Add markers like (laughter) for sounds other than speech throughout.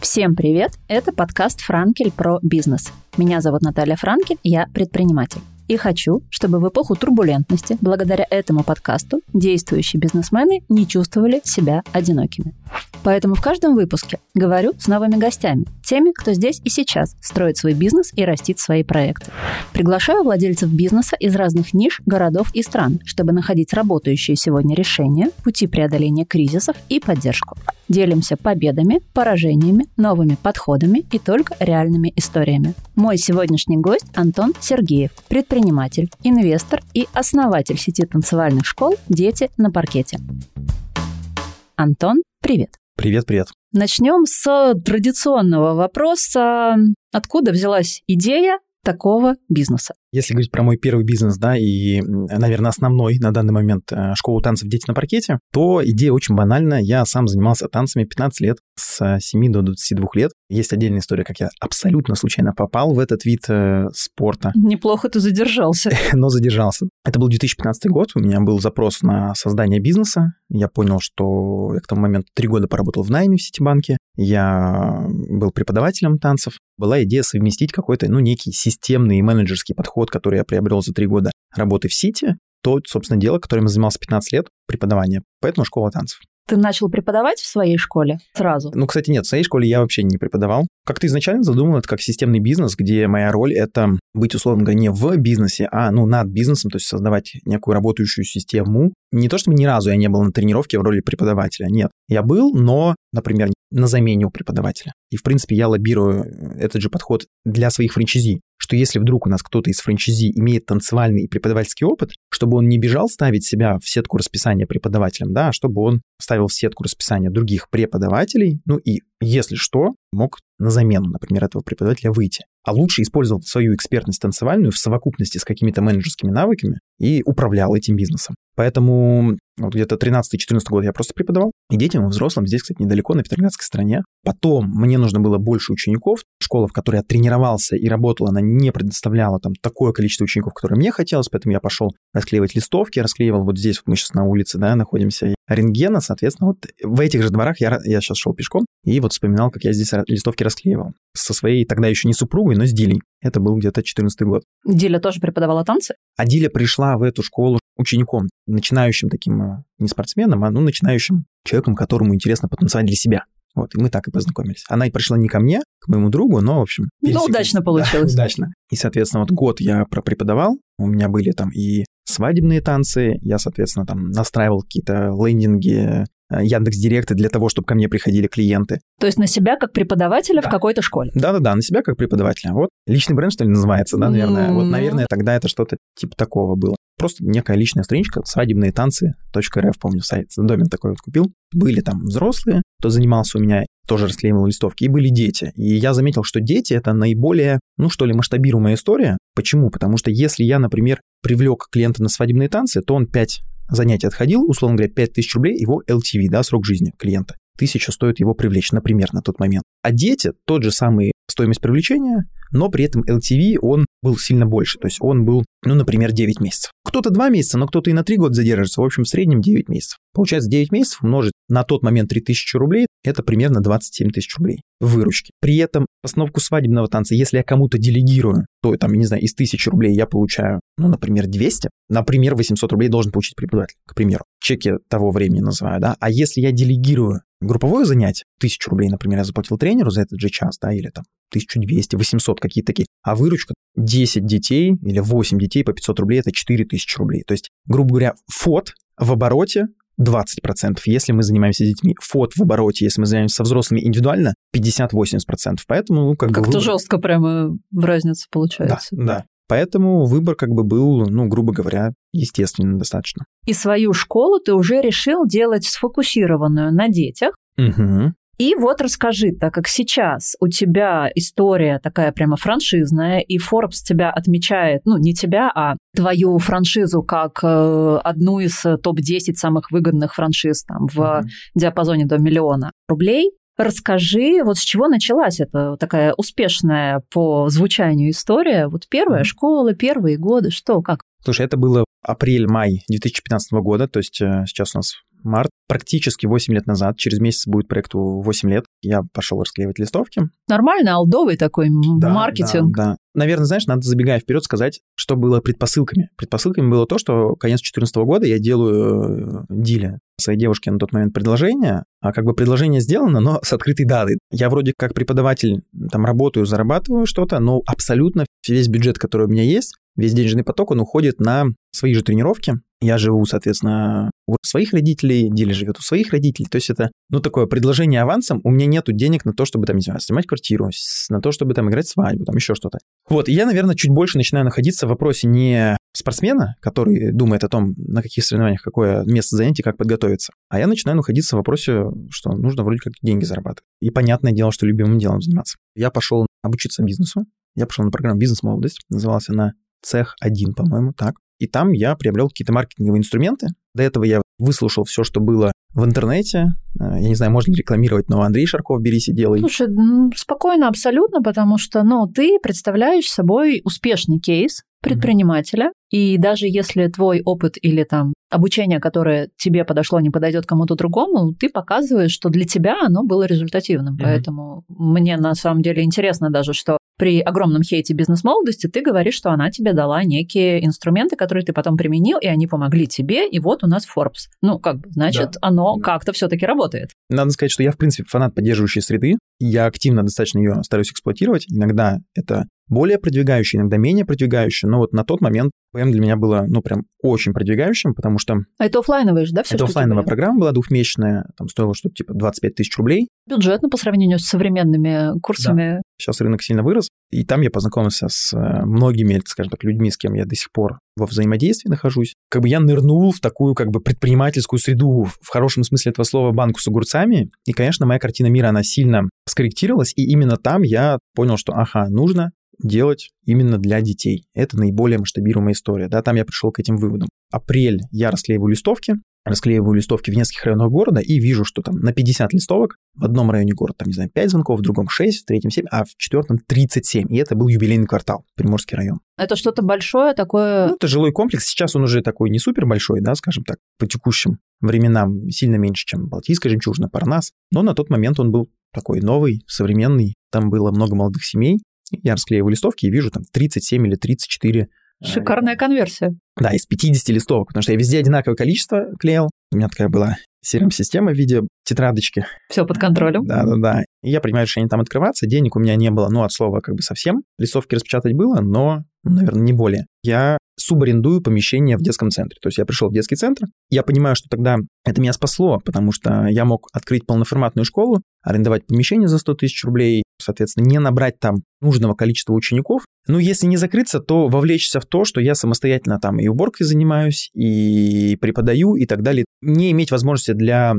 Всем привет! Это подкаст «Франкель про бизнес». Меня зовут Наталья Франкель, я предприниматель. И хочу, чтобы в эпоху турбулентности, благодаря этому подкасту, действующие бизнесмены не чувствовали себя одинокими. Поэтому в каждом выпуске говорю с новыми гостями, теми, кто здесь и сейчас строит свой бизнес и растит свои проекты. Приглашаю владельцев бизнеса из разных ниш, городов и стран, чтобы находить работающие сегодня решения, пути преодоления кризисов и поддержку. Делимся победами, поражениями, новыми подходами и только реальными историями. Мой сегодняшний гость Антон Сергеев, предприниматель, инвестор и основатель сети танцевальных школ «Дети на паркете». Антон, привет. Привет, привет. Начнем с традиционного вопроса. Откуда взялась идея такого бизнеса? Если говорить про мой первый бизнес, да, и, наверное, основной на данный момент э, школу танцев «Дети на паркете», то идея очень банальна. Я сам занимался танцами 15 лет, с 7 до 22 лет. Есть отдельная история, как я абсолютно случайно попал в этот вид э, спорта. Неплохо ты задержался. (laughs) Но задержался. Это был 2015 год, у меня был запрос на создание бизнеса. Я понял, что я к тому моменту три года поработал в найме в Ситибанке. Я был преподавателем танцев. Была идея совместить какой-то, ну, некий системный менеджерский подход подход, который я приобрел за три года работы в Сити, то, собственно, дело, которым я занимался 15 лет, преподавание. Поэтому школа танцев. Ты начал преподавать в своей школе сразу? Ну, кстати, нет, в своей школе я вообще не преподавал. Как-то изначально задумал это как системный бизнес, где моя роль — это быть, условно говоря, не в бизнесе, а ну, над бизнесом, то есть создавать некую работающую систему. Не то чтобы ни разу я не был на тренировке в роли преподавателя, нет. Я был, но, например, на замене у преподавателя. И, в принципе, я лоббирую этот же подход для своих франчайзи что если вдруг у нас кто-то из франчайзи имеет танцевальный и преподавательский опыт, чтобы он не бежал ставить себя в сетку расписания преподавателем, да, а чтобы он ставил в сетку расписания других преподавателей, ну и, если что, мог на замену, например, этого преподавателя выйти. А лучше использовал свою экспертность танцевальную в совокупности с какими-то менеджерскими навыками и управлял этим бизнесом. Поэтому вот где-то 13-14 год я просто преподавал. И детям, и взрослым здесь, кстати, недалеко, на Петроградской стороне. Потом мне нужно было больше учеников. Школа, в которой я тренировался и работал, она не предоставляла там такое количество учеников, которое мне хотелось, поэтому я пошел расклеивать листовки, расклеивал вот здесь, вот мы сейчас на улице, да, находимся, рентгена, соответственно, вот в этих же дворах я, я сейчас шел пешком и вот вспоминал, как я здесь листовки расклеивал. Со своей тогда еще не супругой, но с Дилей. Это был где-то 14 год. Диля тоже преподавала танцы? А Диля пришла в эту школу учеником, начинающим таким э, не спортсменом, а ну, начинающим человеком, которому интересно потанцевать для себя. Вот, и мы так и познакомились. Она и пришла не ко мне, к моему другу, но, в общем... Ну, удачно получилось. Да, удачно. И, соответственно, вот год я пропреподавал, у меня были там и свадебные танцы, я, соответственно, там настраивал какие-то лендинги, Э, Яндекс Директы для того, чтобы ко мне приходили клиенты. То есть на себя как преподавателя да. в какой-то школе? Да-да-да, на себя как преподавателя. Вот личный бренд, что ли, называется, да, наверное. Mm-hmm. Вот, наверное, тогда это что-то типа такого было. Просто некая личная страничка, свадебные танцы, .рф, помню, сайт, домен такой вот купил. Были там взрослые, кто занимался у меня, тоже расклеивал листовки, и были дети. И я заметил, что дети — это наиболее, ну что ли, масштабируемая история. Почему? Потому что если я, например, привлек клиента на свадебные танцы, то он 5 занятий отходил, условно говоря, 5000 рублей его LTV, да, срок жизни клиента. Тысяча стоит его привлечь, например, на тот момент. А дети, тот же самый стоимость привлечения, но при этом LTV он был сильно больше. То есть он был, ну, например, 9 месяцев. Кто-то 2 месяца, но кто-то и на 3 года задержится. В общем, в среднем 9 месяцев. Получается, 9 месяцев умножить на тот момент 3000 рублей, это примерно 27 тысяч рублей выручки. При этом постановку свадебного танца, если я кому-то делегирую, то, там, не знаю, из 1000 рублей я получаю, ну, например, 200, например, 800 рублей должен получить преподаватель, к примеру. Чеки того времени называю, да. А если я делегирую групповое занятие, 1000 рублей, например, я заплатил тренеру за этот же час, да, или там 1200, 800 какие-то такие, а выручка 10 детей или 8 детей по 500 рублей, это 4000 рублей. То есть, грубо говоря, фот в обороте 20%, если мы занимаемся с детьми. Фот в обороте, если мы занимаемся со взрослыми индивидуально, 50-80%. Поэтому, ну, как, как бы... Как-то жестко прямо в разнице получается. Да, да. Поэтому выбор как бы был, ну, грубо говоря, естественным достаточно. И свою школу ты уже решил делать сфокусированную на детях. Угу. И вот расскажи, так как сейчас у тебя история такая прямо франшизная, и Forbes тебя отмечает, ну, не тебя, а твою франшизу как э, одну из топ-10 самых выгодных франшиз там в mm-hmm. диапазоне до миллиона рублей, Расскажи, вот с чего началась эта такая успешная по звучанию история? Вот первая школа, первые годы, что, как? Слушай, это было апрель-май 2015 года, то есть э, сейчас у нас март, практически 8 лет назад, через месяц будет проекту 8 лет, я пошел расклеивать листовки. Нормально, алдовый такой да, маркетинг. Да, да. Наверное, знаешь, надо, забегая вперед, сказать, что было предпосылками. Предпосылками было то, что конец 2014 года я делаю э, Диле своей девушке на тот момент предложение, а как бы предложение сделано, но с открытой датой. Я вроде как преподаватель там работаю, зарабатываю что-то, но абсолютно весь бюджет, который у меня есть, весь денежный поток, он уходит на свои же тренировки. Я живу, соответственно, у своих родителей, Диля живет у своих родителей. То есть это, ну, такое предложение авансом. У меня нету денег на то, чтобы там, не знаю, снимать квартиру, на то, чтобы там играть свадьбу, там еще что-то. Вот, и я, наверное, чуть больше начинаю находиться в вопросе не спортсмена, который думает о том, на каких соревнованиях какое место занять и как подготовиться, а я начинаю находиться в вопросе, что нужно вроде как деньги зарабатывать. И понятное дело, что любимым делом заниматься. Я пошел обучиться бизнесу, я пошел на программу «Бизнес-молодость», назывался она цех один, по-моему, так. И там я приобрел какие-то маркетинговые инструменты. До этого я выслушал все, что было в интернете. Э, я не знаю, можно ли рекламировать, но Андрей Шарков, берись и делай. Слушай, спокойно, абсолютно, потому что, ну, ты представляешь собой успешный кейс предпринимателя, mm-hmm. и даже если твой опыт или там обучение, которое тебе подошло, не подойдет кому-то другому, ты показываешь, что для тебя оно было результативным. Mm-hmm. Поэтому мне на самом деле интересно даже, что при огромном хейте бизнес-молодости ты говоришь, что она тебе дала некие инструменты, которые ты потом применил, и они помогли тебе, и вот у нас Forbes. Ну, как бы, значит, да. оно да. как-то все-таки работает. Надо сказать, что я, в принципе, фанат поддерживающей среды. Я активно достаточно ее стараюсь эксплуатировать. Иногда это более продвигающий, иногда менее продвигающий, но вот на тот момент ПМ для меня было, ну, прям очень продвигающим, потому что... А это офлайновая же, да, все, Это офлайновая программа была двухмесячная, там стоило что-то типа 25 тысяч рублей. Бюджетно по сравнению с современными курсами. Да. Сейчас рынок сильно вырос, и там я познакомился с э, многими, скажем так, людьми, с кем я до сих пор во взаимодействии нахожусь. Как бы я нырнул в такую как бы предпринимательскую среду, в хорошем смысле этого слова, банку с огурцами, и, конечно, моя картина мира, она сильно скорректировалась, и именно там я понял, что, ага, нужно делать именно для детей. Это наиболее масштабируемая история. Да, там я пришел к этим выводам. Апрель я расклеиваю листовки, расклеиваю листовки в нескольких районах города и вижу, что там на 50 листовок в одном районе города, там, не знаю, 5 звонков, в другом 6, в третьем 7, а в четвертом 37. И это был юбилейный квартал, Приморский район. Это что-то большое такое? Ну, это жилой комплекс. Сейчас он уже такой не супер большой, да, скажем так, по текущим временам сильно меньше, чем Балтийская жемчужина, Парнас. Но на тот момент он был такой новый, современный. Там было много молодых семей. Я расклеиваю листовки и вижу там 37 или 34 э, Шикарная конверсия. Да, из 50 листовок, потому что я везде одинаковое количество клеил. У меня такая была CRM-система в виде тетрадочки. Все под контролем. Да-да-да. И я принимаю решение там открываться. Денег у меня не было, ну, от слова как бы совсем. Листовки распечатать было, но, наверное, не более. Я субарендую помещение в детском центре. То есть я пришел в детский центр, я понимаю, что тогда это меня спасло, потому что я мог открыть полноформатную школу, арендовать помещение за 100 тысяч рублей, соответственно, не набрать там нужного количества учеников. Ну, если не закрыться, то вовлечься в то, что я самостоятельно там и уборкой занимаюсь, и преподаю, и так далее. Не иметь возможности для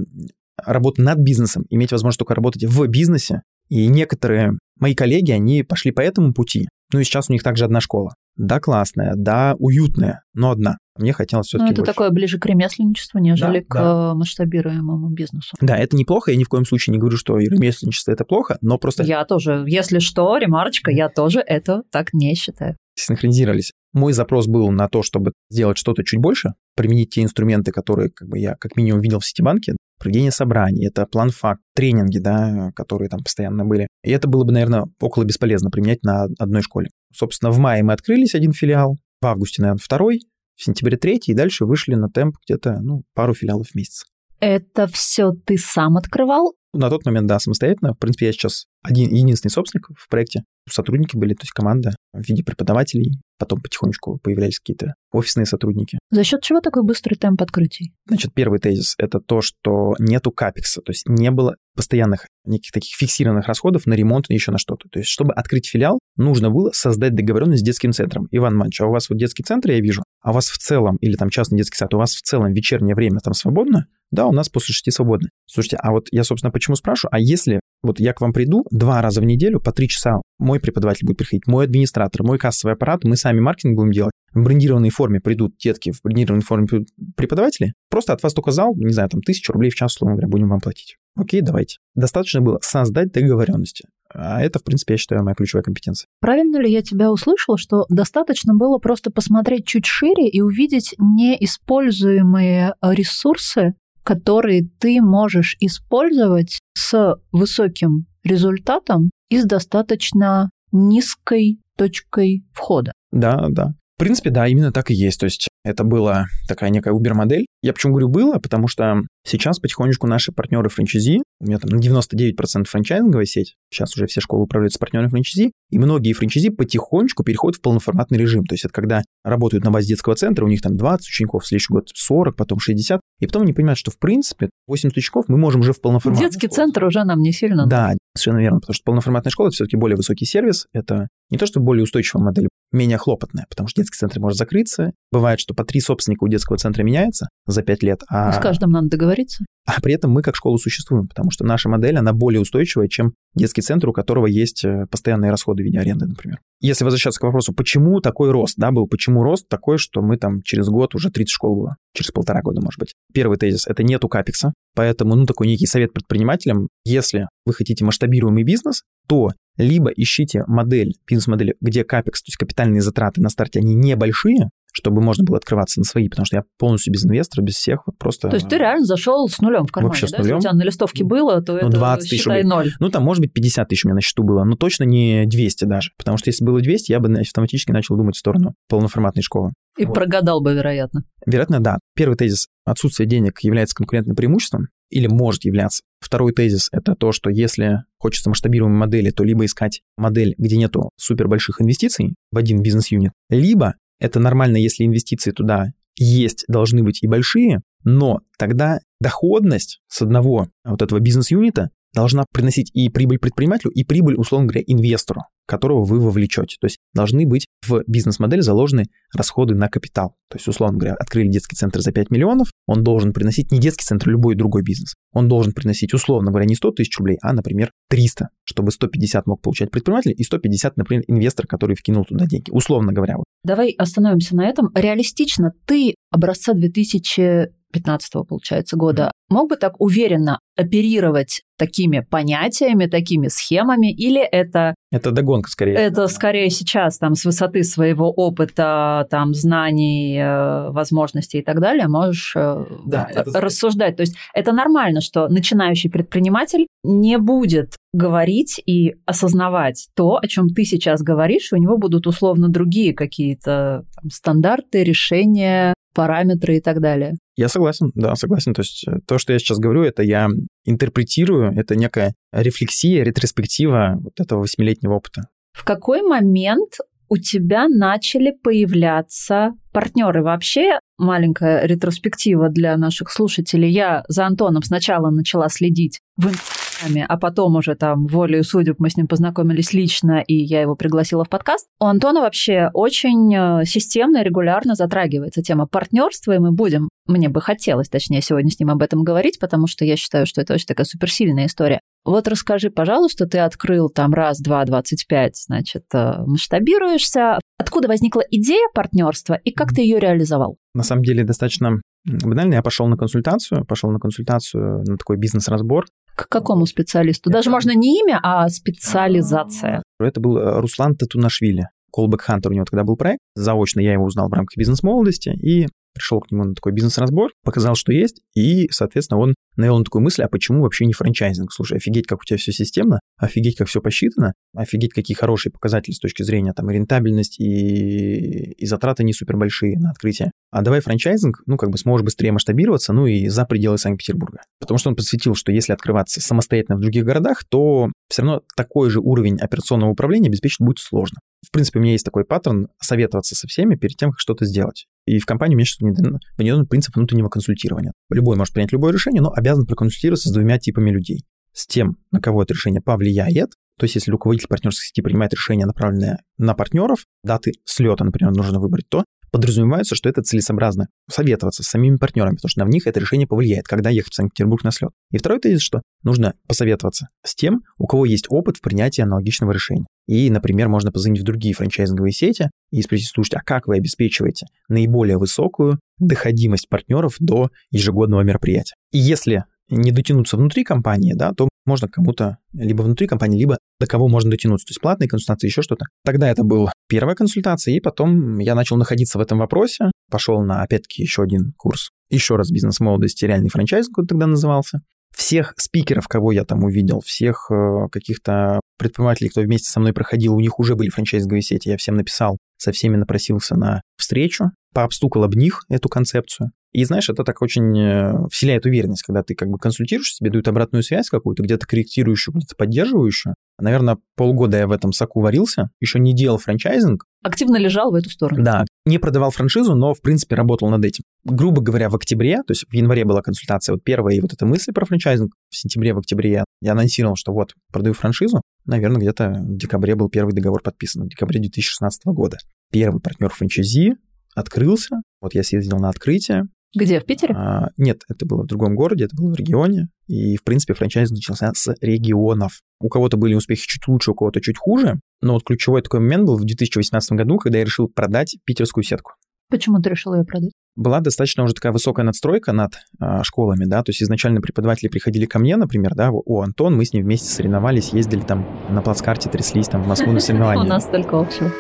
работы над бизнесом, иметь возможность только работать в бизнесе. И некоторые мои коллеги, они пошли по этому пути. Ну и сейчас у них также одна школа. Да, классная, да, уютная, но одна. Мне хотелось все-таки Ну, это больше. такое ближе к ремесленничеству, нежели да, к да. масштабируемому бизнесу. Да, это неплохо, я ни в коем случае не говорю, что ремесленничество это плохо, но просто... Я тоже, если что, ремарочка, я тоже это так не считаю. Синхронизировались. Мой запрос был на то, чтобы сделать что-то чуть больше, применить те инструменты, которые как бы я как минимум видел в Ситибанке, проведение собраний, это план-факт, тренинги, да, которые там постоянно были. И это было бы, наверное, около бесполезно применять на одной школе. Собственно, в мае мы открылись один филиал, в августе, наверное, второй, в сентябре третий, и дальше вышли на темп где-то, ну, пару филиалов в месяц. Это все ты сам открывал? На тот момент, да, самостоятельно. В принципе, я сейчас один, единственный собственник в проекте. Сотрудники были, то есть команда в виде преподавателей. Потом потихонечку появлялись какие-то офисные сотрудники. За счет чего такой быстрый темп открытий? Значит, первый тезис — это то, что нету капекса, то есть не было постоянных неких таких фиксированных расходов на ремонт и еще на что-то. То есть, чтобы открыть филиал, нужно было создать договоренность с детским центром. Иван Манович, а у вас вот детский центр, я вижу, а у вас в целом, или там частный детский сад, у вас в целом вечернее время там свободно? Да, у нас после шести свободно. Слушайте, а вот я, собственно, почему спрашиваю? А если вот я к вам приду два раза в неделю по три часа, мой преподаватель будет приходить, мой администратор, мой кассовый аппарат, мы сами маркетинг будем делать, в брендированной форме придут детки, в брендированной форме преподаватели, просто от вас только зал, не знаю, там тысячу рублей в час, условно говоря, будем вам платить. Окей, давайте. Достаточно было создать договоренности. А это, в принципе, я считаю, моя ключевая компетенция. Правильно ли я тебя услышала, что достаточно было просто посмотреть чуть шире и увидеть неиспользуемые ресурсы, которые ты можешь использовать с высоким результатом и с достаточно низкой точкой входа? Да, да. В принципе, да, именно так и есть. То есть это была такая некая Uber-модель. Я почему говорю было, потому что сейчас потихонечку наши партнеры франчайзи, у меня там 99% франчайзинговая сеть, сейчас уже все школы управляются партнерами франчайзи, и многие франчайзи потихонечку переходят в полноформатный режим. То есть это когда работают на базе детского центра, у них там 20 учеников, в следующий год 40, потом 60, и потом они понимают, что в принципе 80 учеников мы можем уже в полноформатной Детский школе. центр уже нам не сильно. Да, совершенно верно, потому что полноформатная школа это все-таки более высокий сервис, это не то, что более устойчивая модель, менее хлопотная, потому что детский центр может закрыться. Бывает, что по три собственника у детского центра меняется за пять лет. А... С каждым надо договориться. А при этом мы как школа существуем, потому что наша модель, она более устойчивая, чем детский центр, у которого есть э, постоянные расходы в виде аренды, например. Если возвращаться к вопросу, почему такой рост, да, был, почему рост такой, что мы там через год уже 30 школ было, через полтора года, может быть. Первый тезис – это нету капекса, поэтому, ну, такой некий совет предпринимателям, если вы хотите масштабируемый бизнес, то либо ищите модель, бизнес-модель, где капекс, то есть капитальные затраты на старте, они небольшие, чтобы можно было открываться на свои, потому что я полностью без инвестора, без всех, вот просто... То есть ты реально зашел с нулем в кармане, Вообще с нулем. Если у тебя на листовке было, то ну, это 20 тысяч считай ноль. Ну, там, может быть, 50 тысяч у меня на счету было, но точно не 200 даже, потому что если было 200, я бы автоматически начал думать в сторону полноформатной школы. И вот. прогадал бы, вероятно. Вероятно, да. Первый тезис – отсутствие денег является конкурентным преимуществом или может являться. Второй тезис – это то, что если хочется масштабируемой модели, то либо искать модель, где нету супер больших инвестиций в один бизнес-юнит, либо это нормально, если инвестиции туда есть, должны быть и большие, но тогда доходность с одного вот этого бизнес-юнита должна приносить и прибыль предпринимателю, и прибыль, условно говоря, инвестору, которого вы вовлечете. То есть должны быть в бизнес-модель заложены расходы на капитал. То есть, условно говоря, открыли детский центр за 5 миллионов, он должен приносить не детский центр, а любой другой бизнес. Он должен приносить, условно говоря, не 100 тысяч рублей, а, например, 300, чтобы 150 мог получать предприниматель и 150, например, инвестор, который вкинул туда деньги. Условно говоря. Вот. Давай остановимся на этом. Реалистично, ты образца 2000 15 получается, года, мог бы так уверенно оперировать такими понятиями, такими схемами, или это... Это догонка скорее. Это скорее сейчас там с высоты своего опыта, там знаний, э, возможностей и так далее можешь э, да, это... рассуждать. То есть это нормально, что начинающий предприниматель не будет говорить и осознавать то, о чем ты сейчас говоришь, у него будут условно другие какие-то стандарты, решения, параметры и так далее. Я согласен, да, согласен. То есть э, то, что я сейчас говорю, это я интерпретирую, это некая рефлексия, ретроспектива вот этого восьмилетнего опыта. В какой момент у тебя начали появляться партнеры. Вообще, маленькая ретроспектива для наших слушателей. Я за Антоном сначала начала следить в Инстаграме, а потом уже там волею судеб мы с ним познакомились лично, и я его пригласила в подкаст. У Антона вообще очень э, системно и регулярно затрагивается тема партнерства, и мы будем, мне бы хотелось, точнее, сегодня с ним об этом говорить, потому что я считаю, что это очень такая суперсильная история. Вот расскажи, пожалуйста, ты открыл там раз, два, двадцать пять, значит, э, масштабируешься. Откуда возникла идея партнерства и как ты ее реализовал? На самом деле достаточно банально. Я пошел на консультацию, пошел на консультацию на такой бизнес-разбор. К какому специалисту? Даже можно не имя, а специализация. Это был э, Руслан Татунашвили. Callback Hunter у него тогда был проект. Заочно я его узнал в рамках бизнес-молодости и пришел к нему на такой бизнес-разбор, показал, что есть, и, соответственно, он навел на такую мысль, а почему вообще не франчайзинг? Слушай, офигеть, как у тебя все системно, офигеть, как все посчитано, офигеть, какие хорошие показатели с точки зрения там и рентабельность, и, и затраты не супер большие на открытие. А давай франчайзинг, ну, как бы сможешь быстрее масштабироваться, ну, и за пределы Санкт-Петербурга. Потому что он подсветил, что если открываться самостоятельно в других городах, то все равно такой же уровень операционного управления обеспечить будет сложно. В принципе, у меня есть такой паттерн советоваться со всеми перед тем, как что-то сделать. И в компании у меня сейчас внедрен принцип внутреннего консультирования. Любой может принять любое решение, но обязан проконсультироваться с двумя типами людей. С тем, на кого это решение повлияет, то есть если руководитель партнерской сети принимает решение, направленное на партнеров, даты слета, например, нужно выбрать, то подразумевается, что это целесообразно советоваться с самими партнерами, потому что на них это решение повлияет, когда ехать в Санкт-Петербург на слет. И второй тезис, что нужно посоветоваться с тем, у кого есть опыт в принятии аналогичного решения. И, например, можно позвонить в другие франчайзинговые сети и спросить, слушайте, а как вы обеспечиваете наиболее высокую доходимость партнеров до ежегодного мероприятия? И если не дотянуться внутри компании, да, то можно кому-то либо внутри компании, либо до кого можно дотянуться. То есть платные консультации, еще что-то. Тогда это была первая консультация, и потом я начал находиться в этом вопросе, пошел на, опять-таки, еще один курс, еще раз бизнес-молодости, реальный франчайзинг он тогда назывался. Всех спикеров, кого я там увидел, всех э, каких-то предпринимателей, кто вместе со мной проходил, у них уже были франчайзинговые сети, я всем написал, со всеми напросился на встречу, пообстукал об них эту концепцию. И знаешь, это так очень э, вселяет уверенность, когда ты как бы консультируешь, тебе дают обратную связь какую-то, где-то корректирующую, где-то поддерживающую. Наверное, полгода я в этом соку варился, еще не делал франчайзинг. Активно лежал в эту сторону. Да, не продавал франшизу, но, в принципе, работал над этим. Грубо говоря, в октябре, то есть в январе была консультация, вот первая, и вот эта мысль про франчайзинг, в сентябре, в октябре я, я анонсировал, что вот, продаю франшизу. Наверное, где-то в декабре был первый договор подписан, в декабре 2016 года. Первый партнер франчайзи открылся, вот я съездил на открытие, где, в Питере? А, нет, это было в другом городе, это было в регионе. И, в принципе, франчайзинг начался с регионов. У кого-то были успехи чуть лучше, у кого-то чуть хуже. Но вот ключевой такой момент был в 2018 году, когда я решил продать питерскую сетку. Почему ты решил ее продать? Была достаточно уже такая высокая надстройка над а, школами, да, то есть изначально преподаватели приходили ко мне, например, да, о, Антон, мы с ним вместе соревновались, ездили там на плацкарте, тряслись там в Москву на соревнования. (laughs) У нас только общего.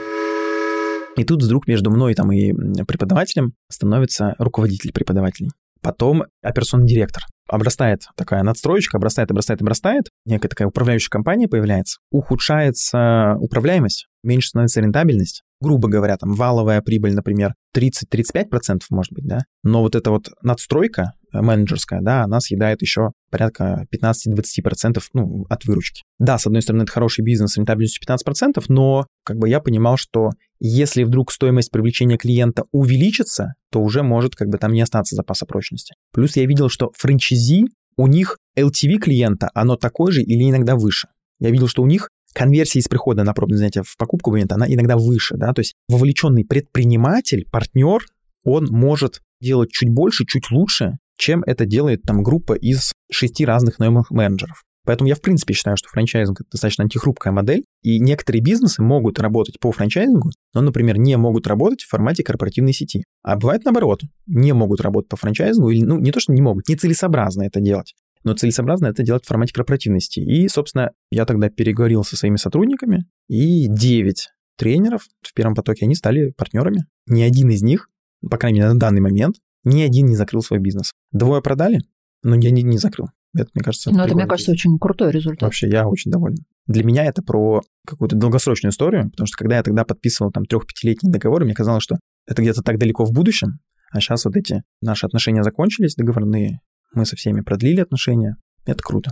И тут вдруг между мной там и преподавателем становится руководитель преподавателей. Потом операционный директор. Обрастает такая надстроечка, обрастает, обрастает, обрастает. Некая такая управляющая компания появляется. Ухудшается управляемость, меньше становится рентабельность. Грубо говоря, там валовая прибыль, например, 30-35% может быть, да. Но вот эта вот надстройка менеджерская, да, она съедает еще порядка 15-20% ну, от выручки. Да, с одной стороны, это хороший бизнес с рентабельностью 15%, но как бы я понимал, что если вдруг стоимость привлечения клиента увеличится, то уже может как бы там не остаться запаса прочности. Плюс я видел, что франчизи, у них LTV клиента, оно такое же или иногда выше. Я видел, что у них конверсия из прихода на пробное занятие в покупку абонента, она иногда выше, да, то есть вовлеченный предприниматель, партнер, он может делать чуть больше, чуть лучше, чем это делает там группа из шести разных наемных менеджеров. Поэтому я, в принципе, считаю, что франчайзинг — это достаточно антихрупкая модель, и некоторые бизнесы могут работать по франчайзингу, но, например, не могут работать в формате корпоративной сети. А бывает наоборот, не могут работать по франчайзингу, или, ну, не то, что не могут, нецелесообразно это делать, но целесообразно это делать в формате корпоративной сети. И, собственно, я тогда переговорил со своими сотрудниками, и 9 тренеров в первом потоке, они стали партнерами. Ни один из них, по крайней мере, на данный момент, ни один не закрыл свой бизнес. Двое продали, но ни один не закрыл. Это, мне кажется, Ну, это, мне кажется, очень крутой результат. Вообще, я очень доволен. Для меня это про какую-то долгосрочную историю, потому что когда я тогда подписывал там трех-пятилетний договор, мне казалось, что это где-то так далеко в будущем, а сейчас вот эти наши отношения закончились, договорные, мы со всеми продлили отношения. Это круто.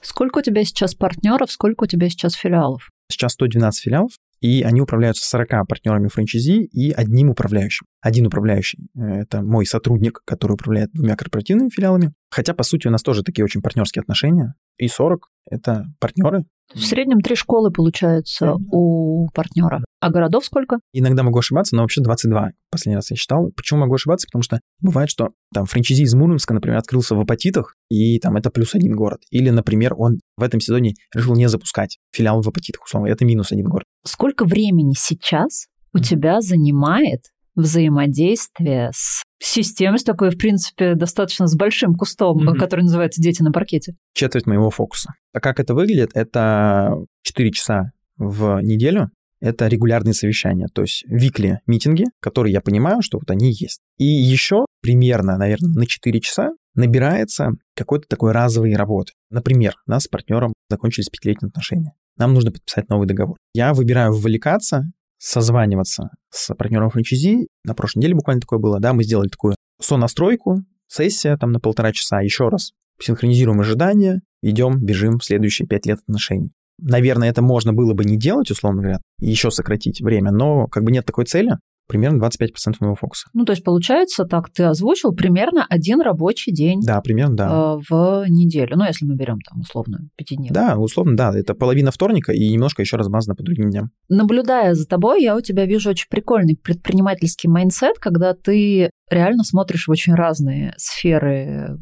Сколько у тебя сейчас партнеров, сколько у тебя сейчас филиалов? Сейчас 112 филиалов, и они управляются 40 партнерами франчайзи и одним управляющим. Один управляющий — это мой сотрудник, который управляет двумя корпоративными филиалами. Хотя, по сути, у нас тоже такие очень партнерские отношения. И 40 — это партнеры, в среднем три школы, получается, у партнера. А городов сколько? Иногда могу ошибаться, но вообще 22. Последний раз я считал. Почему могу ошибаться? Потому что бывает, что там франчайзи из Мурманска, например, открылся в Апатитах, и там это плюс один город. Или, например, он в этом сезоне решил не запускать филиал в Апатитах, условно. Это минус один город. Сколько времени сейчас у тебя занимает взаимодействие с системой, с такой, в принципе, достаточно с большим кустом, mm-hmm. который называется «Дети на паркете». Четверть моего фокуса. А как это выглядит? Это 4 часа в неделю. Это регулярные совещания, то есть викли митинги, которые я понимаю, что вот они есть. И еще примерно, наверное, на 4 часа набирается какой-то такой разовой работы. Например, нас с партнером закончились пятилетние отношения. Нам нужно подписать новый договор. Я выбираю вовлекаться созваниваться с партнером франчайзи. На прошлой неделе буквально такое было, да, мы сделали такую сонастройку, сессия там на полтора часа, еще раз синхронизируем ожидания, идем, бежим в следующие пять лет отношений. Наверное, это можно было бы не делать, условно говоря, еще сократить время, но как бы нет такой цели, примерно 25% моего фокуса. Ну, то есть, получается, так ты озвучил примерно один рабочий день. Да, примерно, да. Э, в неделю. Ну, если мы берем там условно пятидневный. Да, условно, да. Это половина вторника и немножко еще размазано по другим дням. Наблюдая за тобой, я у тебя вижу очень прикольный предпринимательский mindset, когда ты реально смотришь в очень разные сферы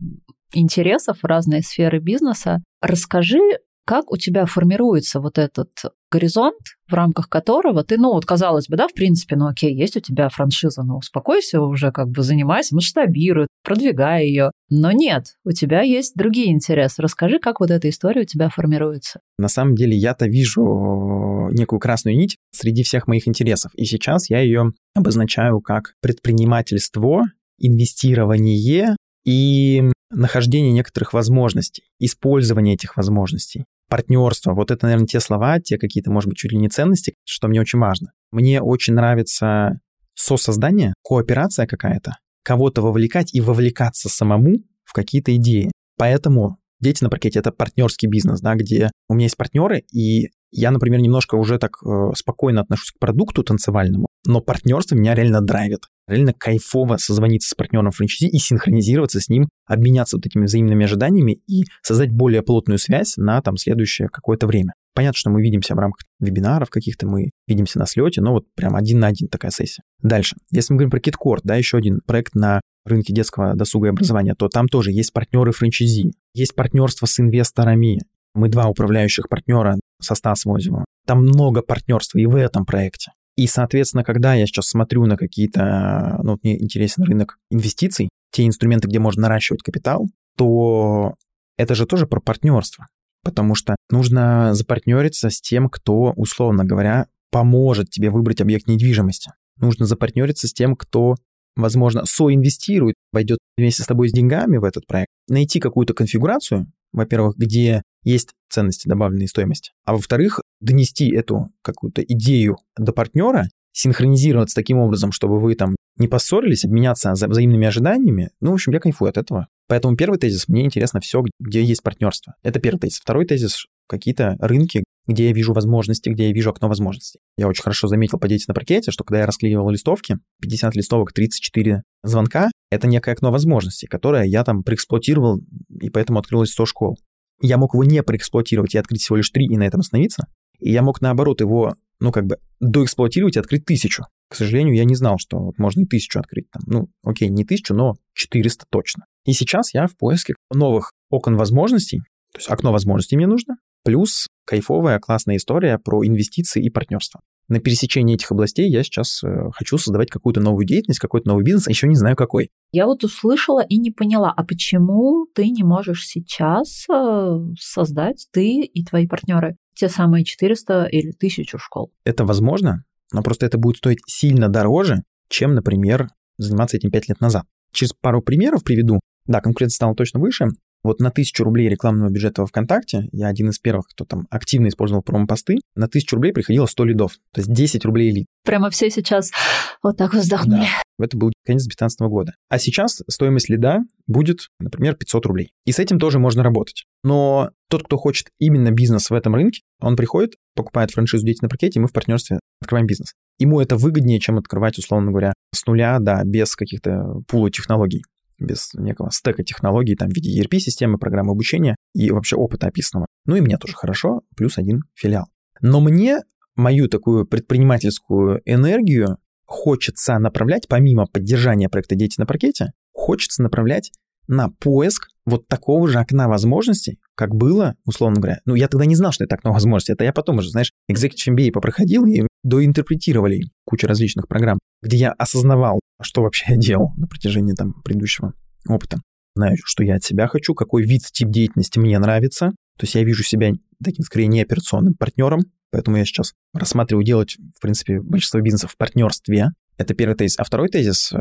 интересов, разные сферы бизнеса. Расскажи, как у тебя формируется вот этот горизонт в рамках которого ты, ну вот казалось бы, да, в принципе, ну окей, есть у тебя франшиза, ну успокойся уже, как бы занимайся, масштабируй, продвигай ее. Но нет, у тебя есть другие интересы. Расскажи, как вот эта история у тебя формируется. На самом деле я-то вижу некую красную нить среди всех моих интересов. И сейчас я ее обозначаю как предпринимательство, инвестирование и нахождение некоторых возможностей, использование этих возможностей партнерство. Вот это, наверное, те слова, те какие-то, может быть, чуть ли не ценности, что мне очень важно. Мне очень нравится сосоздание, кооперация какая-то, кого-то вовлекать и вовлекаться самому в какие-то идеи. Поэтому дети на паркете — это партнерский бизнес, да, где у меня есть партнеры, и я, например, немножко уже так э, спокойно отношусь к продукту танцевальному, но партнерство меня реально драйвит. Реально кайфово созвониться с партнером франчайзи и синхронизироваться с ним, обменяться вот этими взаимными ожиданиями и создать более плотную связь на там следующее какое-то время. Понятно, что мы видимся в рамках вебинаров каких-то, мы видимся на слете, но вот прям один на один такая сессия. Дальше. Если мы говорим про KitKord, да, еще один проект на рынке детского досуга и образования, то там тоже есть партнеры франчайзи, есть партнерство с инвесторами, мы два управляющих партнера со Стасом Озимовым. Там много партнерства и в этом проекте. И, соответственно, когда я сейчас смотрю на какие-то, ну, мне интересен рынок инвестиций, те инструменты, где можно наращивать капитал, то это же тоже про партнерство. Потому что нужно запартнериться с тем, кто, условно говоря, поможет тебе выбрать объект недвижимости. Нужно запартнериться с тем, кто, возможно, соинвестирует, войдет вместе с тобой с деньгами в этот проект. Найти какую-то конфигурацию, во-первых, где есть ценности добавленной стоимости, а во-вторых, донести эту какую-то идею до партнера, синхронизироваться таким образом, чтобы вы там не поссорились, обменяться вза- взаимными ожиданиями. Ну, в общем, я кайфую от этого. Поэтому первый тезис, мне интересно все, где есть партнерство. Это первый тезис. Второй тезис, какие-то рынки, где я вижу возможности, где я вижу окно возможностей. Я очень хорошо заметил по дети на паркете, что когда я расклеивал листовки, 50 листовок, 34 звонка, это некое окно возможностей, которое я там проэксплуатировал, и поэтому открылось 100 школ. Я мог его не проэксплуатировать и открыть всего лишь 3 и на этом остановиться. И я мог, наоборот, его, ну, как бы доэксплуатировать и открыть тысячу. К сожалению, я не знал, что вот можно и тысячу открыть. Там, ну, окей, не тысячу, но 400 точно. И сейчас я в поиске новых окон возможностей, то есть окно возможностей мне нужно, плюс кайфовая, классная история про инвестиции и партнерство. На пересечении этих областей я сейчас э, хочу создавать какую-то новую деятельность, какой-то новый бизнес, а еще не знаю какой. Я вот услышала и не поняла, а почему ты не можешь сейчас э, создать, ты и твои партнеры, те самые 400 или 1000 школ? Это возможно, но просто это будет стоить сильно дороже, чем, например, заниматься этим 5 лет назад. Через пару примеров приведу. Да, конкуренция стала точно выше, вот на тысячу рублей рекламного бюджета во ВКонтакте, я один из первых, кто там активно использовал промо-посты, на тысячу рублей приходило 100 лидов, то есть 10 рублей лид. Прямо все сейчас вот так вздохнули. Да. Это был конец 2015 года. А сейчас стоимость лида будет, например, 500 рублей. И с этим тоже можно работать. Но тот, кто хочет именно бизнес в этом рынке, он приходит, покупает франшизу «Дети на паркете», и мы в партнерстве открываем бизнес. Ему это выгоднее, чем открывать, условно говоря, с нуля, да, без каких-то пула технологий без некого стека технологий, там, в виде ERP-системы, программы обучения и вообще опыта описанного. Ну и мне тоже хорошо, плюс один филиал. Но мне мою такую предпринимательскую энергию хочется направлять, помимо поддержания проекта «Дети на паркете», хочется направлять на поиск вот такого же окна возможностей, как было, условно говоря. Ну, я тогда не знал, что это окно возможностей. Это я потом уже, знаешь, Executive MBA попроходил и доинтерпретировали кучу различных программ, где я осознавал, что вообще я делал на протяжении там предыдущего опыта. Знаю, что я от себя хочу, какой вид, тип деятельности мне нравится. То есть я вижу себя таким, скорее, не операционным партнером, поэтому я сейчас рассматриваю делать, в принципе, большинство бизнесов в партнерстве. Это первый тезис. А второй тезис, э,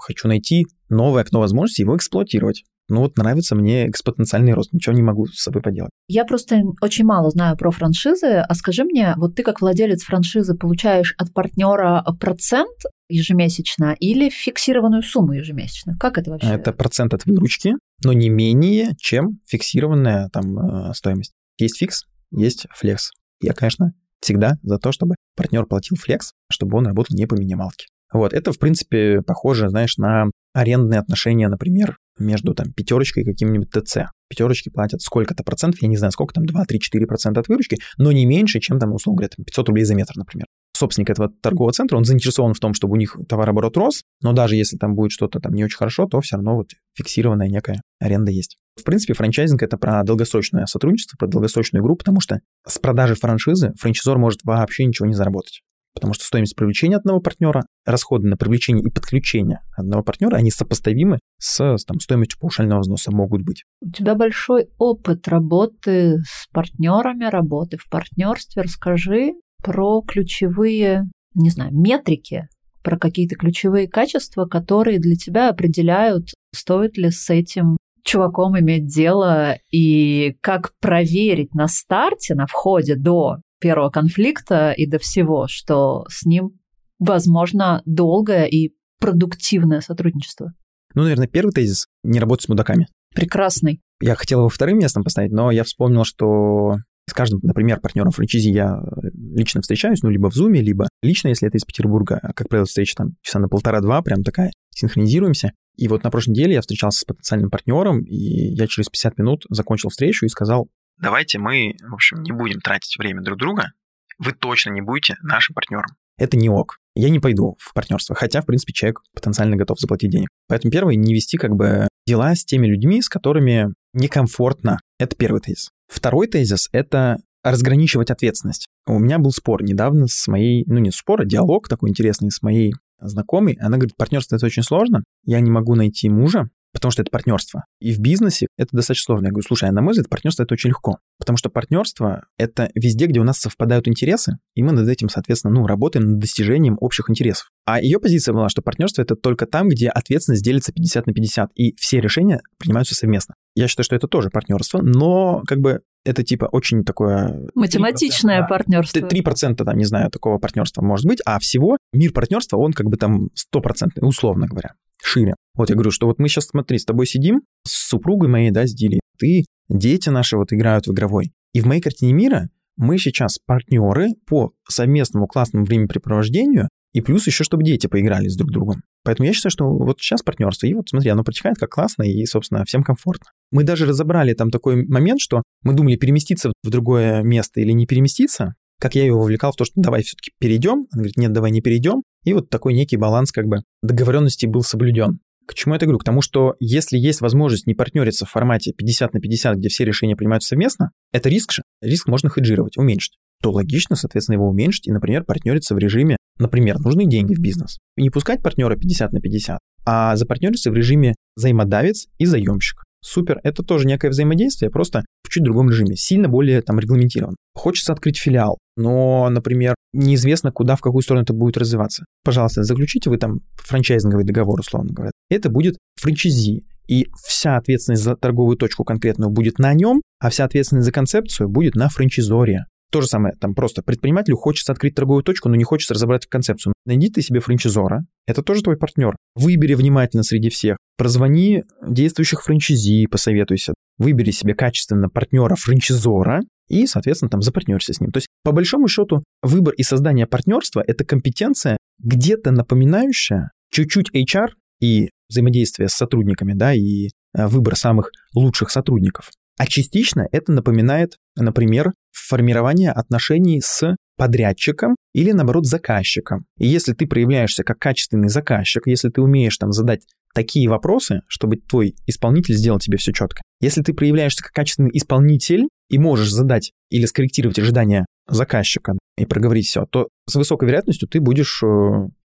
хочу найти новое окно возможностей, его эксплуатировать. Ну вот нравится мне экспоненциальный рост, ничего не могу с собой поделать. Я просто очень мало знаю про франшизы, а скажи мне, вот ты как владелец франшизы получаешь от партнера процент ежемесячно или фиксированную сумму ежемесячно? Как это вообще? Это процент от выручки, но не менее, чем фиксированная там э, стоимость. Есть фикс, есть флекс. Я, конечно, всегда за то, чтобы партнер платил флекс, чтобы он работал не по минималке. Вот, это, в принципе, похоже, знаешь, на арендные отношения, например, между там пятерочкой и каким-нибудь ТЦ. Пятерочки платят сколько-то процентов, я не знаю, сколько там, 2, 3, 4 процента от выручки, но не меньше, чем там, условно говоря, там 500 рублей за метр, например. собственник этого торгового центра, он заинтересован в том, чтобы у них товарооборот рос, но даже если там будет что-то там не очень хорошо, то все равно вот фиксированная некая аренда есть. В принципе, франчайзинг — это про долгосрочное сотрудничество, про долгосрочную игру, потому что с продажи франшизы франчайзор может вообще ничего не заработать. Потому что стоимость привлечения одного партнера, расходы на привлечение и подключение одного партнера, они сопоставимы с там, стоимостью паушального взноса могут быть. У тебя большой опыт работы с партнерами, работы в партнерстве. Расскажи про ключевые, не знаю, метрики, про какие-то ключевые качества, которые для тебя определяют, стоит ли с этим чуваком иметь дело и как проверить на старте, на входе до первого конфликта и до всего, что с ним возможно долгое и продуктивное сотрудничество. Ну, наверное, первый тезис — не работать с мудаками. Прекрасный. Я хотел его вторым местом поставить, но я вспомнил, что с каждым, например, партнером франчайзи я лично встречаюсь, ну, либо в Zoom, либо лично, если это из Петербурга. А, как правило, встреча там часа на полтора-два, прям такая, синхронизируемся. И вот на прошлой неделе я встречался с потенциальным партнером, и я через 50 минут закончил встречу и сказал, давайте мы, в общем, не будем тратить время друг друга, вы точно не будете нашим партнером. Это не ок. Я не пойду в партнерство, хотя, в принципе, человек потенциально готов заплатить денег. Поэтому первое, не вести как бы дела с теми людьми, с которыми некомфортно. Это первый тезис. Второй тезис — это разграничивать ответственность. У меня был спор недавно с моей, ну не спор, а диалог такой интересный с моей знакомой. Она говорит, партнерство это очень сложно, я не могу найти мужа, потому что это партнерство. И в бизнесе это достаточно сложно. Я говорю, слушай, а на мой взгляд, партнерство это очень легко, потому что партнерство это везде, где у нас совпадают интересы, и мы над этим, соответственно, ну, работаем над достижением общих интересов. А ее позиция была, что партнерство это только там, где ответственность делится 50 на 50, и все решения принимаются совместно. Я считаю, что это тоже партнерство, но как бы это типа очень такое... Математичное 3%, партнерство. 3% там, не знаю, такого партнерства может быть, а всего мир партнерства, он как бы там 100%, условно говоря, шире. Вот я говорю, что вот мы сейчас, смотри, с тобой сидим, с супругой моей, да, с Дилей, ты, дети наши вот играют в игровой. И в моей картине мира мы сейчас партнеры по совместному классному времяпрепровождению, и плюс еще, чтобы дети поиграли с друг другом. Поэтому я считаю, что вот сейчас партнерство, и вот смотри, оно протекает как классно, и, собственно, всем комфортно. Мы даже разобрали там такой момент, что мы думали, переместиться в другое место или не переместиться, как я его вовлекал в то, что давай все-таки перейдем. Она говорит, нет, давай не перейдем. И вот такой некий баланс как бы договоренности был соблюден. К чему я это говорю? К тому, что если есть возможность не партнериться в формате 50 на 50, где все решения принимаются совместно, это риск же. Риск можно хеджировать, уменьшить. То логично, соответственно, его уменьшить и, например, партнериться в режиме, например, нужны деньги в бизнес. И не пускать партнера 50 на 50, а запартнериться в режиме взаимодавец и заемщик. Супер, это тоже некое взаимодействие, просто в чуть другом режиме, сильно более там регламентирован. Хочется открыть филиал, но, например, неизвестно, куда, в какую сторону это будет развиваться. Пожалуйста, заключите вы там франчайзинговый договор, условно говоря. Это будет франчайзи, и вся ответственность за торговую точку конкретную будет на нем, а вся ответственность за концепцию будет на франчайзоре. То же самое, там просто предпринимателю хочется открыть торговую точку, но не хочется разобрать концепцию. Найди ты себе франчайзора, это тоже твой партнер. Выбери внимательно среди всех. Прозвони действующих франчайзи, посоветуйся. Выбери себе качественно партнера франчайзора и, соответственно, там запартнерься с ним. То есть, по большому счету, выбор и создание партнерства — это компетенция, где-то напоминающая чуть-чуть HR и взаимодействие с сотрудниками, да, и э, выбор самых лучших сотрудников. А частично это напоминает, например, формирование отношений с подрядчиком или, наоборот, заказчиком. И если ты проявляешься как качественный заказчик, если ты умеешь там задать такие вопросы, чтобы твой исполнитель сделал тебе все четко. Если ты проявляешься как качественный исполнитель и можешь задать или скорректировать ожидания заказчика и проговорить все, то с высокой вероятностью ты будешь э,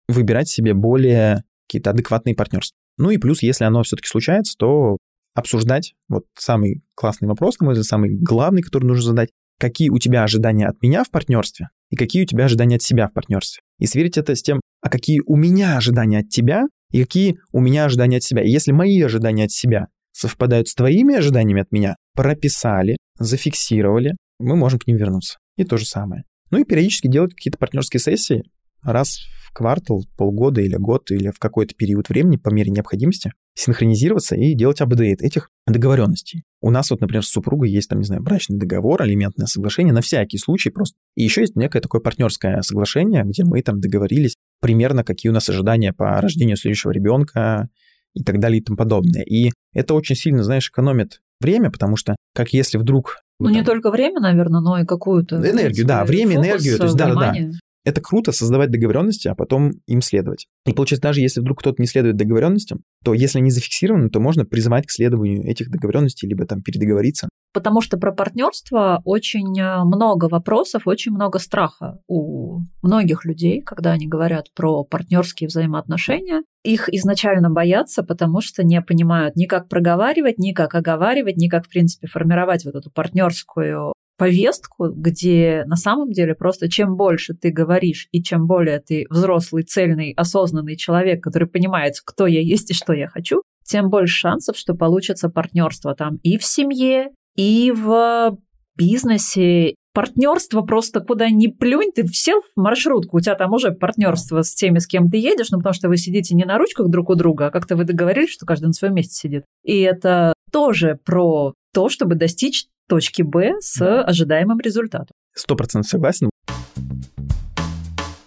выбирать себе более какие-то адекватные партнерства. Ну и плюс, если оно все-таки случается, то обсуждать вот самый классный вопрос, на мой взгляд, самый главный, который нужно задать, какие у тебя ожидания от меня в партнерстве и какие у тебя ожидания от себя в партнерстве. И сверить это с тем, а какие у меня ожидания от тебя и какие у меня ожидания от себя. И если мои ожидания от себя совпадают с твоими ожиданиями от меня, прописали, зафиксировали, мы можем к ним вернуться. И то же самое. Ну и периодически делать какие-то партнерские сессии раз квартал, полгода или год, или в какой-то период времени по мере необходимости синхронизироваться и делать апдейт этих договоренностей. У нас вот, например, с супругой есть там, не знаю, брачный договор, алиментное соглашение на всякий случай просто. И еще есть некое такое партнерское соглашение, где мы там договорились примерно, какие у нас ожидания по рождению следующего ребенка и так далее и тому подобное. И это очень сильно, знаешь, экономит время, потому что как если вдруг... Ну, там, не только время, наверное, но и какую-то... Энергию, да, время, энергию. То есть, да, да, да. Это круто создавать договоренности, а потом им следовать. И получается, даже если вдруг кто-то не следует договоренностям, то если они зафиксированы, то можно призывать к следованию этих договоренностей, либо там передоговориться. Потому что про партнерство очень э, много вопросов, очень много страха у многих людей, когда они говорят про партнерские взаимоотношения. Их изначально боятся, потому что не понимают ни как проговаривать, ни как оговаривать, ни как, в принципе, формировать вот эту партнерскую повестку, где на самом деле просто чем больше ты говоришь и чем более ты взрослый, цельный, осознанный человек, который понимает, кто я есть и что я хочу, тем больше шансов, что получится партнерство там и в семье, и в бизнесе. Партнерство просто куда ни плюнь, ты сел в маршрутку, у тебя там уже партнерство с теми, с кем ты едешь, ну потому что вы сидите не на ручках друг у друга, а как-то вы договорились, что каждый на своем месте сидит. И это тоже про то, чтобы достичь точки Б с да. ожидаемым результатом. Сто процентов согласен.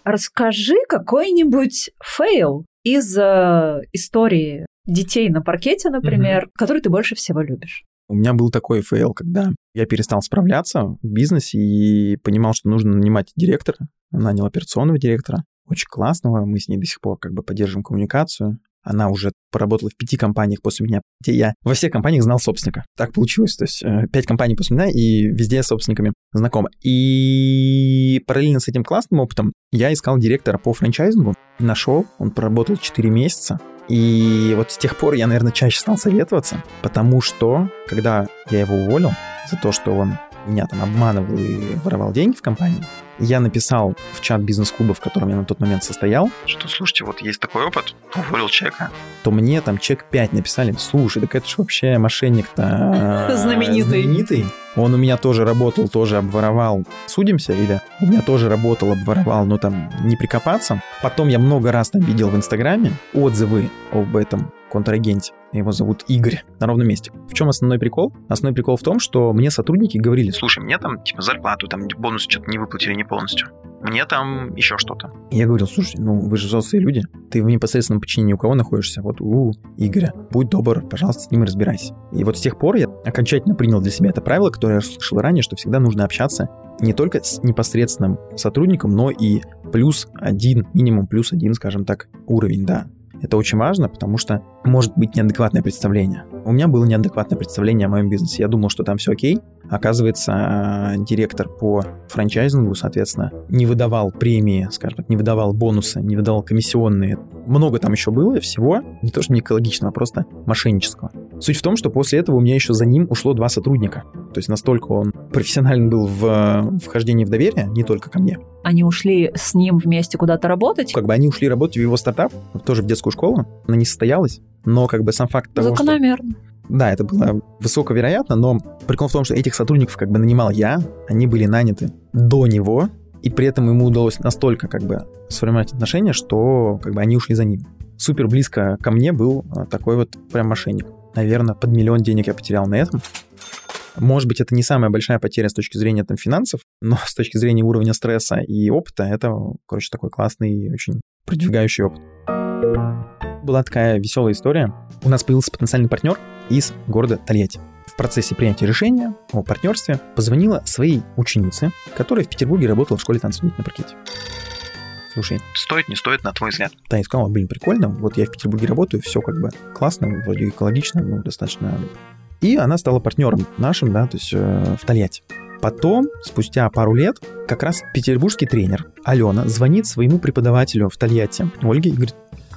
Расскажи какой-нибудь fail из э, истории детей на паркете, например, угу. который ты больше всего любишь. У меня был такой fail, когда я перестал справляться в бизнесе и понимал, что нужно нанимать директора, нанял операционного директора, очень классного, мы с ней до сих пор как бы поддерживаем коммуникацию. Она уже поработала в пяти компаниях после меня, где я во всех компаниях знал собственника. Так получилось. То есть э, пять компаний после меня, и везде с собственниками знаком. И параллельно с этим классным опытом я искал директора по франчайзингу. Нашел, он проработал 4 месяца. И вот с тех пор я, наверное, чаще стал советоваться, потому что, когда я его уволил за то, что он меня там обманывал и воровал деньги в компании, я написал в чат бизнес-клуба, в котором я на тот момент состоял, что, слушайте, вот есть такой опыт, уволил человека, то мне там чек 5 написали, слушай, так это же вообще мошенник-то (laughs) знаменитый. знаменитый. Он у меня тоже работал, тоже обворовал. Судимся? Или у меня тоже работал, обворовал, но там не прикопаться. Потом я много раз там видел в Инстаграме отзывы об этом контрагенте. Его зовут Игорь на ровном месте. В чем основной прикол? Основной прикол в том, что мне сотрудники говорили, слушай, мне там типа зарплату, там бонус что-то не выплатили не полностью. Мне там еще что-то. Я говорил, слушай, ну вы же взрослые люди, ты в непосредственном подчинении у кого находишься? Вот у Игоря. Будь добр, пожалуйста, с ним разбирайся. И вот с тех пор я окончательно принял для себя это правило, которое я слышал ранее, что всегда нужно общаться не только с непосредственным сотрудником, но и плюс один, минимум плюс один, скажем так, уровень, да, это очень важно, потому что может быть неадекватное представление. У меня было неадекватное представление о моем бизнесе. Я думал, что там все окей. Оказывается, директор по франчайзингу, соответственно, не выдавал премии, скажем так, не выдавал бонусы, не выдавал комиссионные. Много там еще было всего, не то что не экологичного, а просто мошеннического. Суть в том, что после этого у меня еще за ним ушло два сотрудника. То есть настолько он профессионален был в вхождении в доверие, не только ко мне. Они ушли с ним вместе куда-то работать? Как бы они ушли работать в его стартап, тоже в детскую школу. Она не состоялась, но как бы сам факт того, Закономерно. что... Да, это было высоковероятно, но прикол в том, что этих сотрудников как бы нанимал я, они были наняты до него, и при этом ему удалось настолько как бы сформировать отношения, что как бы они ушли за ним. Супер близко ко мне был а, такой вот прям мошенник. Наверное, под миллион денег я потерял на этом. Может быть, это не самая большая потеря с точки зрения там, финансов, но с точки зрения уровня стресса и опыта, это, короче, такой классный и очень продвигающий опыт. Была такая веселая история. У нас появился потенциальный партнер из города Тольятти. В процессе принятия решения о партнерстве позвонила своей ученице, которая в Петербурге работала в школе танцев на паркете. Слушай, стоит, не стоит, на твой взгляд? Таня сказала, блин, прикольно, вот я в Петербурге работаю, все как бы классно, вроде экологично, ну, достаточно. И она стала партнером нашим, да, то есть э, в Тольятти. Потом, спустя пару лет, как раз петербургский тренер Алена звонит своему преподавателю в Тольятти, Ольге, и говорит,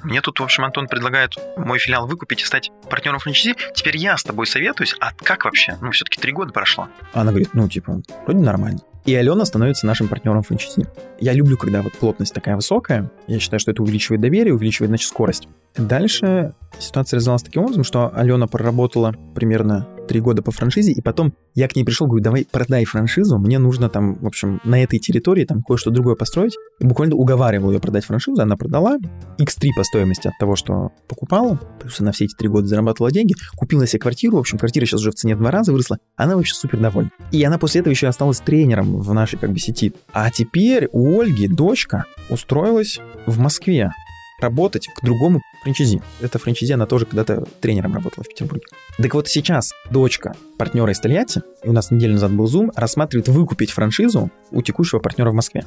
мне тут, в общем, Антон предлагает мой филиал выкупить и стать партнером франчайзи. Теперь я с тобой советуюсь. А как вообще? Ну, все-таки три года прошло. Она говорит, ну, типа, вроде нормально. И Алена становится нашим партнером франчайзи. Я люблю, когда вот плотность такая высокая. Я считаю, что это увеличивает доверие, увеличивает, значит, скорость. Дальше ситуация развивалась таким образом, что Алена проработала примерно три года по франшизе, и потом я к ней пришел, говорю, давай продай франшизу, мне нужно там, в общем, на этой территории там кое-что другое построить. И буквально уговаривал ее продать франшизу, она продала, x3 по стоимости от того, что покупала, плюс она все эти три года зарабатывала деньги, купила себе квартиру, в общем, квартира сейчас уже в цене в два раза выросла, она вообще супер довольна. И она после этого еще осталась тренером в нашей как бы сети. А теперь у Ольги дочка устроилась в Москве работать к другому франчайзи. Эта франчайзи, она тоже когда-то тренером работала в Петербурге. Так вот сейчас дочка партнера из Тольятти, и у нас неделю назад был Zoom, рассматривает выкупить франшизу у текущего партнера в Москве.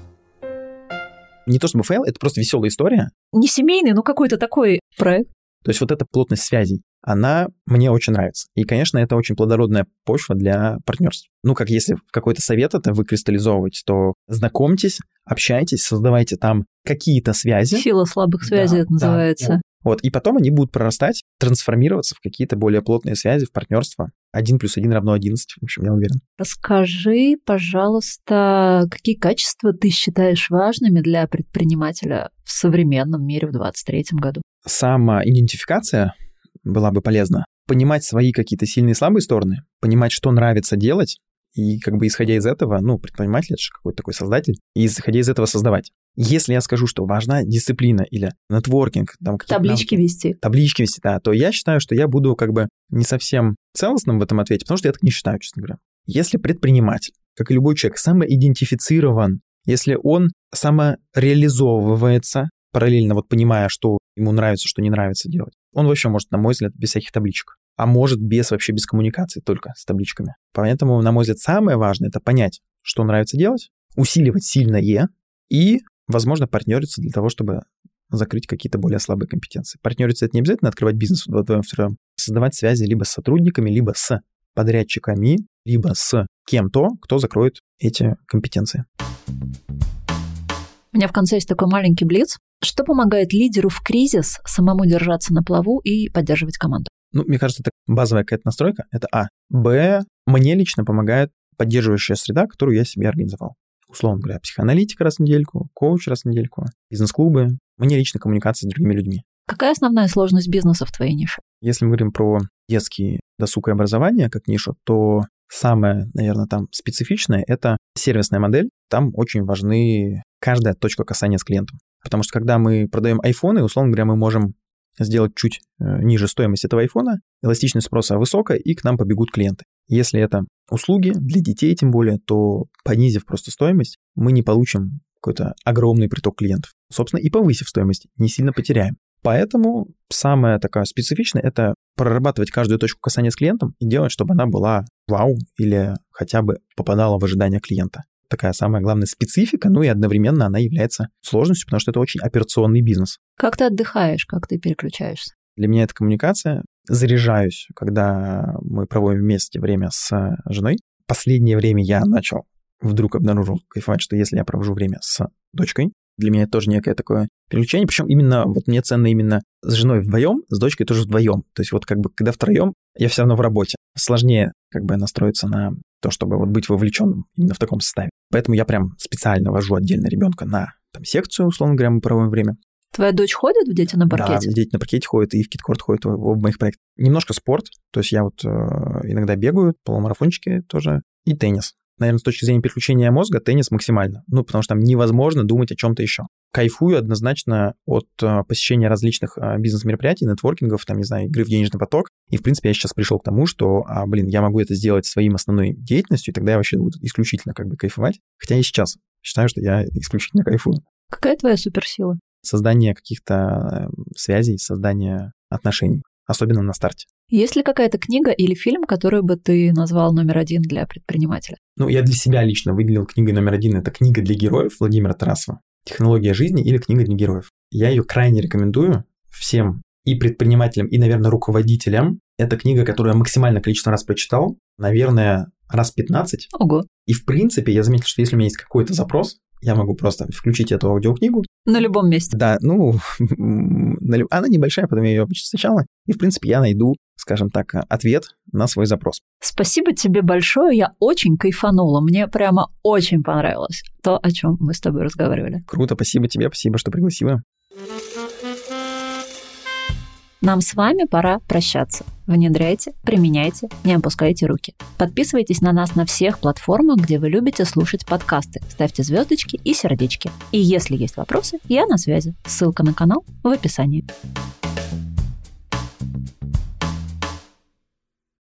Не то чтобы фейл, это просто веселая история. Не семейный, но какой-то такой проект. То есть вот эта плотность связей, она мне очень нравится. И, конечно, это очень плодородная почва для партнерств. Ну, как если какой-то совет это выкристаллизовывать, то знакомьтесь, общайтесь, создавайте там какие-то связи. Сила слабых связей Да, это называется. да, Вот, и потом они будут прорастать, трансформироваться в какие-то более плотные связи, в партнерство. Один плюс один равно 11, в общем, я уверен. Расскажи, пожалуйста, какие качества ты считаешь важными для предпринимателя в современном мире в 2023 году? Самоидентификация была бы полезна. Понимать свои какие-то сильные и слабые стороны, понимать, что нравится делать, и как бы исходя из этого, ну, предприниматель — это же какой-то такой создатель, и исходя из этого создавать. Если я скажу, что важна дисциплина или нетворкинг, там какие-то Таблички навыки, вести. таблички вести, да, то я считаю, что я буду как бы не совсем целостным в этом ответе, потому что я так не считаю, честно говоря. Если предприниматель, как и любой человек, самоидентифицирован, если он самореализовывается, параллельно вот понимая, что ему нравится, что не нравится делать, он вообще может, на мой взгляд, без всяких табличек. А может без вообще без коммуникации, только с табличками. Поэтому, на мой взгляд, самое важное — это понять, что нравится делать, усиливать сильное и, возможно, партнериться для того, чтобы закрыть какие-то более слабые компетенции. Партнериться — это не обязательно открывать бизнес вдвоем втроем. Создавать связи либо с сотрудниками, либо с подрядчиками, либо с кем-то, кто закроет эти компетенции. У меня в конце есть такой маленький блиц. Что помогает лидеру в кризис самому держаться на плаву и поддерживать команду? Ну, мне кажется, это базовая какая-то настройка. Это А. Б. Мне лично помогает поддерживающая среда, которую я себе организовал. Условно говоря, психоаналитика раз в недельку, коуч раз в недельку, бизнес-клубы. Мне лично коммуникация с другими людьми. Какая основная сложность бизнеса в твоей нише? Если мы говорим про детский досуг и образование как нишу, то самое, наверное, там специфичное — это сервисная модель. Там очень важны каждая точка касания с клиентом. Потому что когда мы продаем айфоны, условно говоря, мы можем сделать чуть э, ниже стоимость этого айфона, эластичность спроса высокая, и к нам побегут клиенты. Если это услуги для детей тем более, то понизив просто стоимость, мы не получим какой-то огромный приток клиентов. Собственно, и повысив стоимость, не сильно потеряем. Поэтому самое такое специфичное — это прорабатывать каждую точку касания с клиентом и делать, чтобы она была вау или хотя бы попадала в ожидания клиента. Такая самая главная специфика, ну и одновременно она является сложностью, потому что это очень операционный бизнес. Как ты отдыхаешь, как ты переключаешься? Для меня это коммуникация. Заряжаюсь, когда мы проводим вместе время с женой. Последнее время я начал, вдруг обнаружил, кайфовать, что если я провожу время с дочкой, для меня это тоже некое такое переключение. Причем именно, вот мне ценно именно с женой вдвоем, с дочкой тоже вдвоем. То есть вот как бы, когда втроем, я все равно в работе. Сложнее как бы настроиться на то, чтобы вот быть вовлеченным именно в таком составе. Поэтому я прям специально вожу отдельно ребенка на там, секцию, условно говоря, мы проводим время. Твоя дочь ходит в «Дети на паркете»? Да, дети на паркете ходят, и в киткорт ходят в оба моих проектах. Немножко спорт, то есть я вот э, иногда бегаю, полумарафончики тоже, и теннис. Наверное, с точки зрения переключения мозга, теннис максимально. Ну, потому что там невозможно думать о чем-то еще. Кайфую однозначно от э, посещения различных э, бизнес-мероприятий, нетворкингов, там, не знаю, игры в денежный поток. И, в принципе, я сейчас пришел к тому, что, а, блин, я могу это сделать своим основной деятельностью, и тогда я вообще буду исключительно как бы кайфовать. Хотя и сейчас считаю, что я исключительно кайфую. Какая твоя суперсила? Создание каких-то э, связей, создание отношений, особенно на старте. Есть ли какая-то книга или фильм, которую бы ты назвал номер один для предпринимателя? Ну, я для себя лично выделил книгой номер один. Это книга для героев Владимира Тарасова. «Технология жизни» или «Книга для героев». Я ее крайне рекомендую всем и предпринимателям, и, наверное, руководителям. Это книга, которую я максимальное количество раз прочитал. Наверное, раз 15. Ого. И, в принципе, я заметил, что если у меня есть какой-то запрос, я могу просто включить эту аудиокнигу. На любом месте. Да, ну, (laughs) она небольшая, потом я ее почитаю сначала. И, в принципе, я найду, скажем так, ответ на свой запрос. Спасибо тебе большое, я очень кайфанула. Мне прямо очень понравилось то, о чем мы с тобой разговаривали. Круто, спасибо тебе, спасибо, что пригласила. Нам с вами пора прощаться. Внедряйте, применяйте, не опускайте руки. Подписывайтесь на нас на всех платформах, где вы любите слушать подкасты. Ставьте звездочки и сердечки. И если есть вопросы, я на связи. Ссылка на канал в описании.